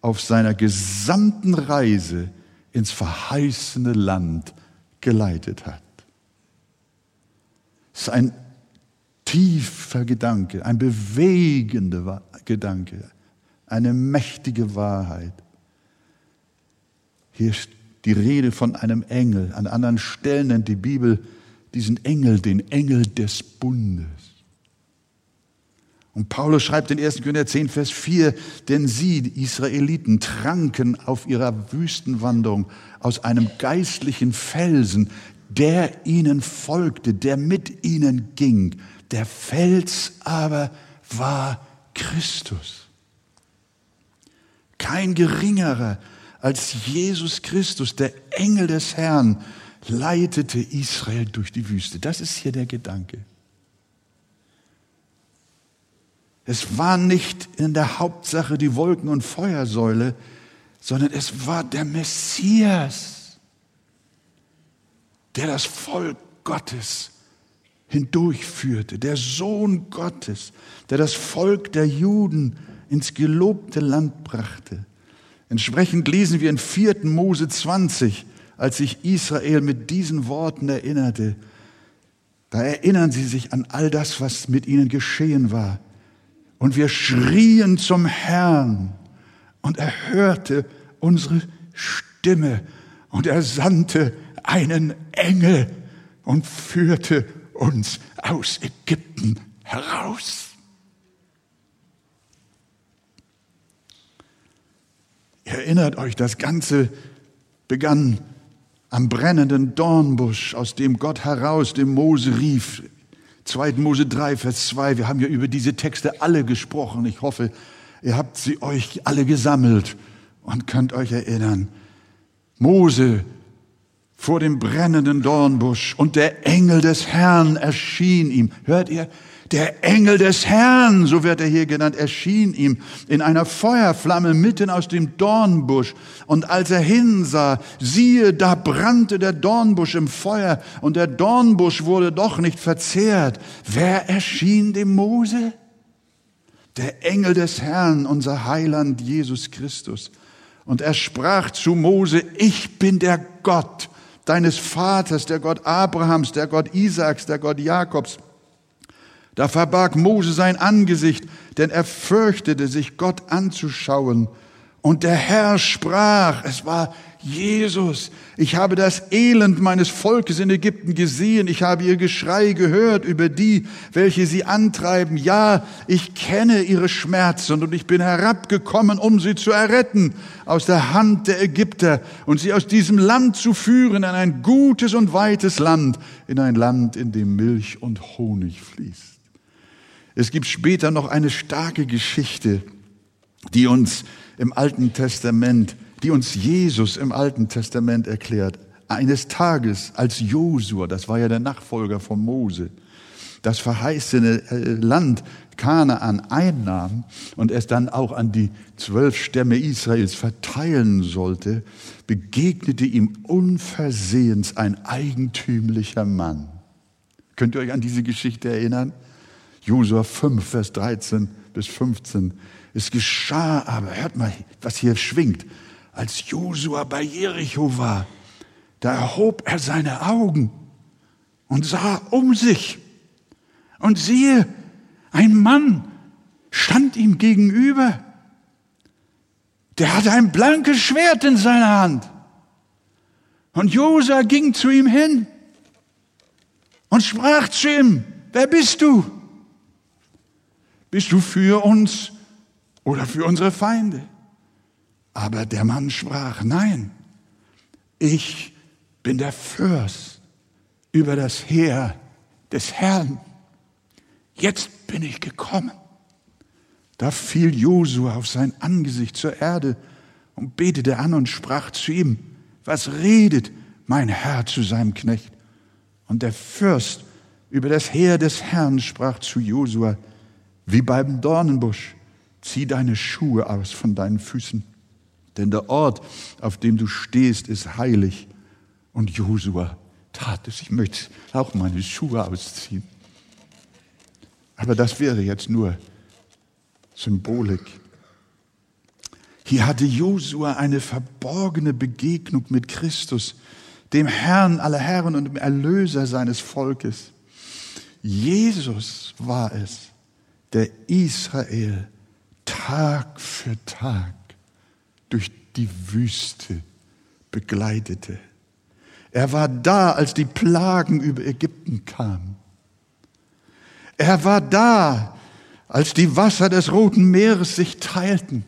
[SPEAKER 1] auf seiner gesamten Reise ins verheißene Land geleitet hat. Es ist ein tiefer Gedanke, ein bewegender Gedanke, eine mächtige Wahrheit. Hier ist die Rede von einem Engel. An anderen Stellen nennt die Bibel diesen Engel den Engel des Bundes. Und Paulus schreibt in 1. Korinther 10, Vers 4, denn sie, die Israeliten, tranken auf ihrer Wüstenwanderung aus einem geistlichen Felsen, der ihnen folgte, der mit ihnen ging. Der Fels aber war Christus kein geringerer als Jesus Christus, der Engel des Herrn, leitete Israel durch die Wüste. Das ist hier der Gedanke. Es war nicht in der Hauptsache die Wolken- und Feuersäule, sondern es war der Messias, der das Volk Gottes hindurchführte, der Sohn Gottes, der das Volk der Juden ins gelobte Land brachte. Entsprechend lesen wir in 4. Mose 20, als sich Israel mit diesen Worten erinnerte, da erinnern sie sich an all das, was mit ihnen geschehen war. Und wir schrien zum Herrn und er hörte unsere Stimme und er sandte einen Engel und führte uns aus Ägypten heraus. Erinnert euch, das Ganze begann am brennenden Dornbusch, aus dem Gott heraus dem Mose rief. 2. Mose 3, Vers 2. Wir haben ja über diese Texte alle gesprochen. Ich hoffe, ihr habt sie euch alle gesammelt und könnt euch erinnern. Mose vor dem brennenden Dornbusch und der Engel des Herrn erschien ihm. Hört ihr? Der Engel des Herrn, so wird er hier genannt, erschien ihm in einer Feuerflamme mitten aus dem Dornbusch. Und als er hinsah, siehe, da brannte der Dornbusch im Feuer und der Dornbusch wurde doch nicht verzehrt. Wer erschien dem Mose? Der Engel des Herrn, unser Heiland Jesus Christus. Und er sprach zu Mose, ich bin der Gott deines Vaters, der Gott Abrahams, der Gott Isaaks, der Gott Jakobs. Da verbarg Mose sein Angesicht, denn er fürchtete sich, Gott anzuschauen. Und der Herr sprach, es war Jesus, ich habe das Elend meines Volkes in Ägypten gesehen, ich habe ihr Geschrei gehört über die, welche sie antreiben. Ja, ich kenne ihre Schmerzen und ich bin herabgekommen, um sie zu erretten aus der Hand der Ägypter und sie aus diesem Land zu führen in ein gutes und weites Land, in ein Land, in dem Milch und Honig fließt. Es gibt später noch eine starke Geschichte, die uns im Alten Testament, die uns Jesus im Alten Testament erklärt. Eines Tages, als Josua, das war ja der Nachfolger von Mose, das verheißene äh, Land Kanaan einnahm und es dann auch an die zwölf Stämme Israels verteilen sollte, begegnete ihm unversehens ein eigentümlicher Mann. Könnt ihr euch an diese Geschichte erinnern? Josua 5, Vers 13 bis 15. Es geschah aber, hört mal, was hier schwingt, als Josua bei Jericho war, da erhob er seine Augen und sah um sich. Und siehe, ein Mann stand ihm gegenüber. Der hatte ein blankes Schwert in seiner Hand. Und Josua ging zu ihm hin und sprach zu ihm, wer bist du? Bist du für uns oder für unsere Feinde? Aber der Mann sprach, nein, ich bin der Fürst über das Heer des Herrn. Jetzt bin ich gekommen. Da fiel Josua auf sein Angesicht zur Erde und betete an und sprach zu ihm, was redet mein Herr zu seinem Knecht? Und der Fürst über das Heer des Herrn sprach zu Josua, wie beim Dornenbusch, zieh deine Schuhe aus von deinen Füßen, denn der Ort, auf dem du stehst, ist heilig. Und Josua tat es. Ich möchte auch meine Schuhe ausziehen. Aber das wäre jetzt nur Symbolik. Hier hatte Josua eine verborgene Begegnung mit Christus, dem Herrn aller Herren und dem Erlöser seines Volkes. Jesus war es, der Israel Tag für Tag durch die Wüste begleitete. Er war da, als die Plagen über Ägypten kamen. Er war da, als die Wasser des Roten Meeres sich teilten.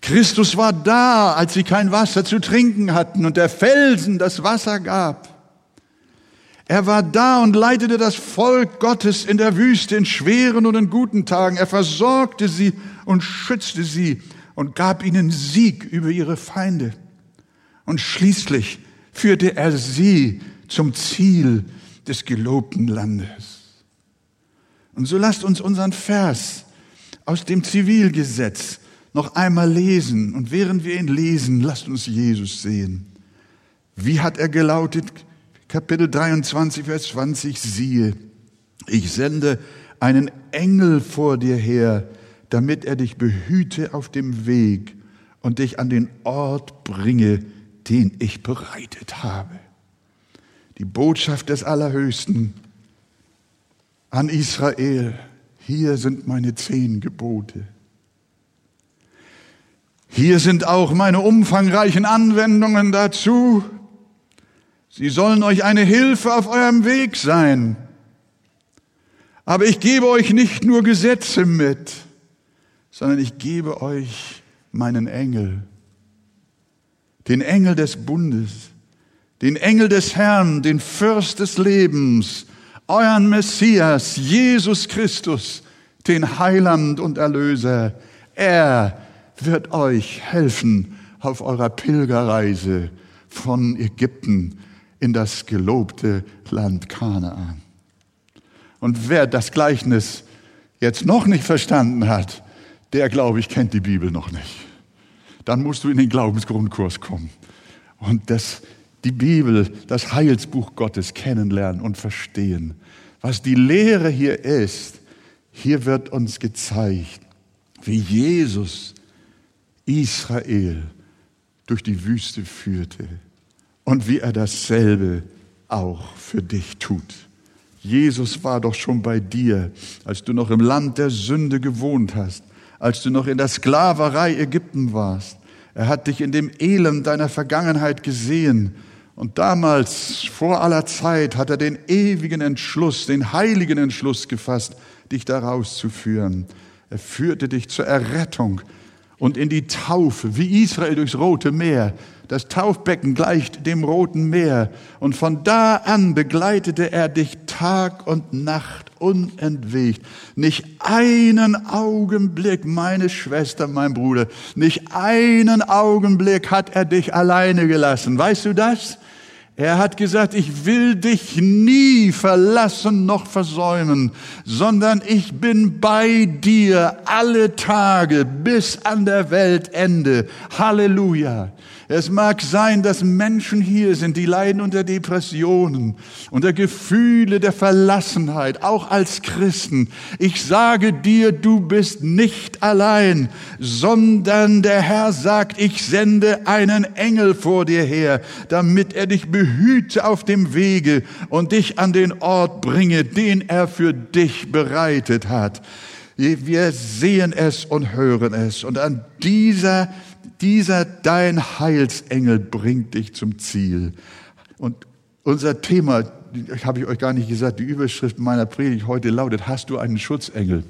[SPEAKER 1] Christus war da, als sie kein Wasser zu trinken hatten und der Felsen das Wasser gab. Er war da und leitete das Volk Gottes in der Wüste in schweren und in guten Tagen. Er versorgte sie und schützte sie und gab ihnen Sieg über ihre Feinde. Und schließlich führte er sie zum Ziel des gelobten Landes. Und so lasst uns unseren Vers aus dem Zivilgesetz noch einmal lesen. Und während wir ihn lesen, lasst uns Jesus sehen. Wie hat er gelautet? Kapitel 23, Vers 20, siehe, ich sende einen Engel vor dir her, damit er dich behüte auf dem Weg und dich an den Ort bringe, den ich bereitet habe. Die Botschaft des Allerhöchsten an Israel, hier sind meine zehn Gebote. Hier sind auch meine umfangreichen Anwendungen dazu. Sie sollen euch eine Hilfe auf eurem Weg sein. Aber ich gebe euch nicht nur Gesetze mit, sondern ich gebe euch meinen Engel, den Engel des Bundes, den Engel des Herrn, den Fürst des Lebens, euren Messias, Jesus Christus, den Heiland und Erlöser. Er wird euch helfen auf eurer Pilgerreise von Ägypten in das gelobte Land Kanaan. Und wer das Gleichnis jetzt noch nicht verstanden hat, der, glaube ich, kennt die Bibel noch nicht. Dann musst du in den Glaubensgrundkurs kommen und das, die Bibel, das Heilsbuch Gottes kennenlernen und verstehen. Was die Lehre hier ist, hier wird uns gezeigt, wie Jesus Israel durch die Wüste führte und wie er dasselbe auch für dich tut. Jesus war doch schon bei dir, als du noch im Land der Sünde gewohnt hast, als du noch in der Sklaverei Ägypten warst. Er hat dich in dem Elend deiner Vergangenheit gesehen. Und damals, vor aller Zeit, hat er den ewigen Entschluss, den heiligen Entschluss gefasst, dich da rauszuführen. Er führte dich zur Errettung und in die Taufe, wie Israel durchs Rote Meer. Das Taufbecken gleicht dem Roten Meer. Und von da an begleitete er dich Tag und Nacht unentwegt. Nicht einen Augenblick, meine Schwester, mein Bruder, nicht einen Augenblick hat er dich alleine gelassen. Weißt du das? Er hat gesagt, ich will dich nie verlassen noch versäumen, sondern ich bin bei dir alle Tage bis an der Weltende. Halleluja. Es mag sein, dass Menschen hier sind, die leiden unter Depressionen, unter Gefühle der Verlassenheit, auch als Christen. Ich sage dir, du bist nicht allein, sondern der Herr sagt, ich sende einen Engel vor dir her, damit er dich behüte auf dem Wege und dich an den Ort bringe, den er für dich bereitet hat. Wir sehen es und hören es. Und an dieser dieser dein Heilsengel bringt dich zum Ziel. Und unser Thema, habe ich euch gar nicht gesagt, die Überschrift meiner Predigt heute lautet, hast du einen Schutzengel?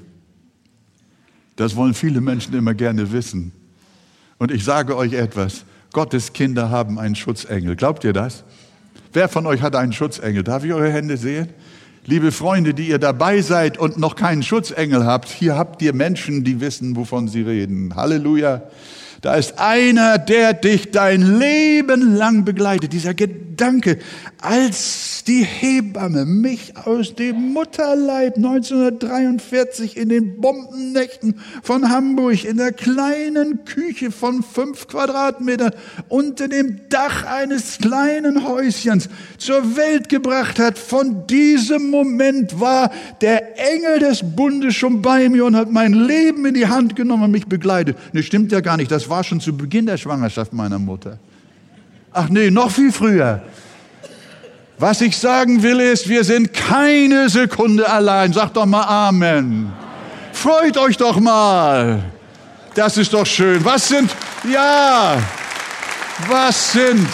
[SPEAKER 1] Das wollen viele Menschen immer gerne wissen. Und ich sage euch etwas, Gottes Kinder haben einen Schutzengel. Glaubt ihr das? Wer von euch hat einen Schutzengel? Darf ich eure Hände sehen? Liebe Freunde, die ihr dabei seid und noch keinen Schutzengel habt, hier habt ihr Menschen, die wissen, wovon sie reden. Halleluja. Da ist einer, der dich dein Leben lang begleitet. Dieser Gedanke, als die Hebamme mich aus dem Mutterleib 1943 in den Bombennächten von Hamburg in der kleinen Küche von fünf Quadratmetern unter dem Dach eines kleinen Häuschens zur Welt gebracht hat. Von diesem Moment war der Engel des Bundes schon bei mir und hat mein Leben in die Hand genommen und mich begleitet. Ne, stimmt ja gar nicht. Das war schon zu Beginn der Schwangerschaft meiner Mutter. Ach nee, noch viel früher. Was ich sagen will ist, wir sind keine Sekunde allein. Sagt doch mal Amen. Freut euch doch mal. Das ist doch schön. Was sind, ja, was sind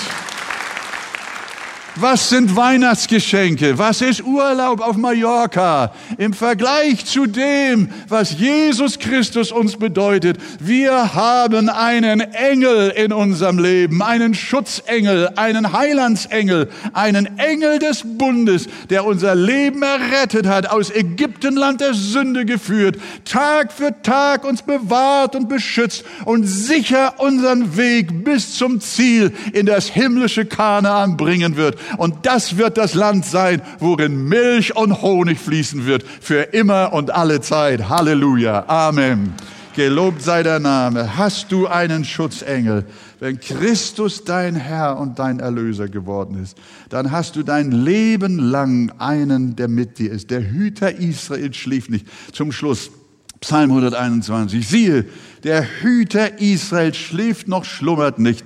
[SPEAKER 1] was sind Weihnachtsgeschenke? Was ist Urlaub auf Mallorca im Vergleich zu dem, was Jesus Christus uns bedeutet? Wir haben einen Engel in unserem Leben, einen Schutzengel, einen Heilandsengel, einen Engel des Bundes, der unser Leben errettet hat, aus Ägyptenland der Sünde geführt, Tag für Tag uns bewahrt und beschützt und sicher unseren Weg bis zum Ziel in das himmlische Kanaan bringen wird. Und das wird das Land sein, worin Milch und Honig fließen wird, für immer und alle Zeit. Halleluja. Amen. Gelobt sei der Name. Hast du einen Schutzengel? Wenn Christus dein Herr und dein Erlöser geworden ist, dann hast du dein Leben lang einen, der mit dir ist. Der Hüter Israel schläft nicht. Zum Schluss, Psalm 121. Siehe, der Hüter Israel schläft noch, schlummert nicht.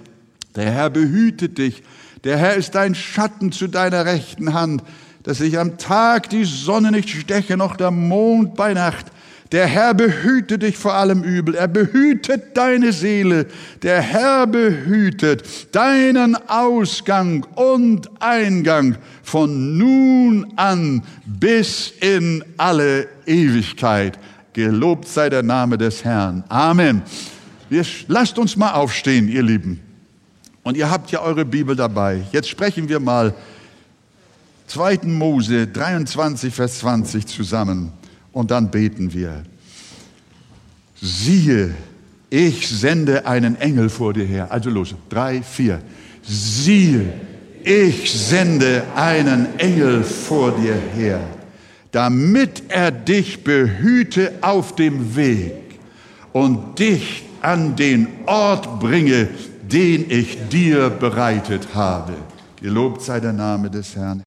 [SPEAKER 1] Der Herr behütet dich der Herr ist dein Schatten zu deiner rechten Hand, dass sich am Tag die Sonne nicht steche, noch der Mond bei Nacht. Der Herr behüte dich vor allem Übel. Er behütet deine Seele. Der Herr behütet deinen Ausgang und Eingang von nun an bis in alle Ewigkeit. Gelobt sei der Name des Herrn. Amen. Lasst uns mal aufstehen, ihr Lieben. Und ihr habt ja eure Bibel dabei. Jetzt sprechen wir mal 2. Mose 23, Vers 20 zusammen und dann beten wir. Siehe, ich sende einen Engel vor dir her. Also los, drei, vier. Siehe, ich sende einen Engel vor dir her, damit er dich behüte auf dem Weg und dich an den Ort bringe, den ich dir bereitet habe. Gelobt sei der Name des Herrn.